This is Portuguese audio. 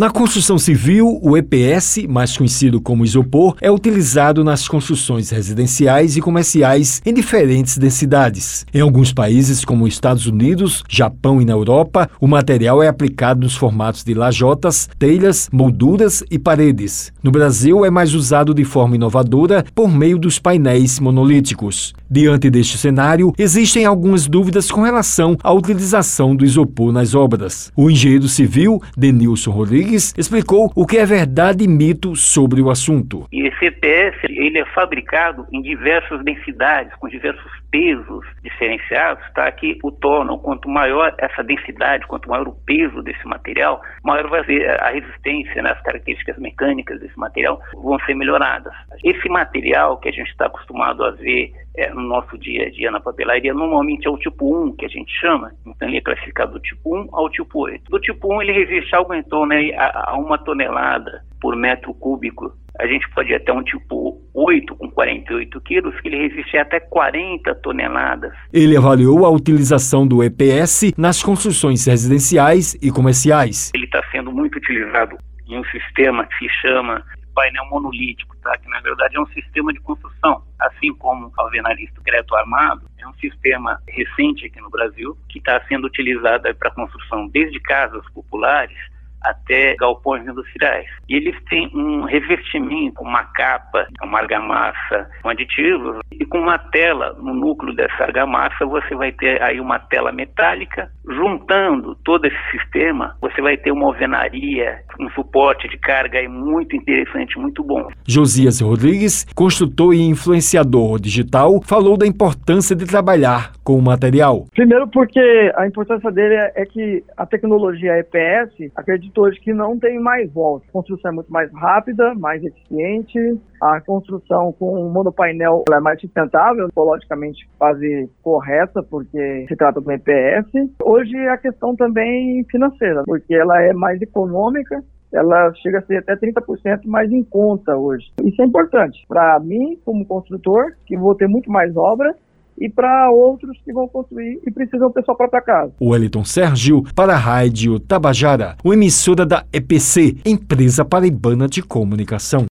Na construção civil, o EPS, mais conhecido como isopor, é utilizado nas construções residenciais e comerciais em diferentes densidades. Em alguns países, como Estados Unidos, Japão e na Europa, o material é aplicado nos formatos de lajotas, telhas, molduras e paredes. No Brasil, é mais usado de forma inovadora por meio dos painéis monolíticos. Diante deste cenário, existem algumas dúvidas com relação à utilização do isopor nas obras. O engenheiro civil, Denilson Rodrigues, Rodrigues explicou o que é verdade e mito sobre o assunto. E EPS ele é fabricado em diversas densidades, com diversos pesos diferenciados, tá? que o tornam. Quanto maior essa densidade, quanto maior o peso desse material, maior vai ser a resistência, né? as características mecânicas desse material vão ser melhoradas. Esse material que a gente está acostumado a ver é, no nosso dia a dia na papelaria, normalmente é o tipo 1, que a gente chama, então ele é classificado do tipo 1 ao tipo 8. Do tipo 1 ele resiste algo em torno né, a, a uma tonelada por metro cúbico. A gente pode ir até um tipo 8 com 48 quilos, que ele resiste até 40 toneladas. Ele avaliou a utilização do EPS nas construções residenciais e comerciais. Ele está sendo muito utilizado em um sistema que se chama painel monolítico, tá? que na verdade é um sistema de construção, assim como o alvenaria concreto armado, é um sistema recente aqui no Brasil, que está sendo utilizado para construção desde casas populares até galpões industriais. E eles têm um revestimento, uma capa, uma argamassa com aditivos e com uma tela no núcleo dessa argamassa você vai ter aí uma tela metálica. Juntando todo esse sistema, você vai ter uma alvenaria, um suporte de carga aí muito interessante, muito bom. Josias Rodrigues, construtor e influenciador digital, falou da importância de trabalhar com o material. Primeiro porque a importância dele é que a tecnologia EPS, acredito hoje que não tem mais volta. A construção é muito mais rápida, mais eficiente, a construção com monopainel é mais sustentável, ecologicamente quase correta, porque se trata de um EPS. Hoje a questão também financeira, porque ela é mais econômica, ela chega a ser até 30% mais em conta hoje. Isso é importante para mim, como construtor, que vou ter muito mais obra, e para outros que vão construir e precisam ter sua própria casa. Wellington Sérgio para a Rádio Tabajara, o emissora da EPC, Empresa Paraibana de Comunicação.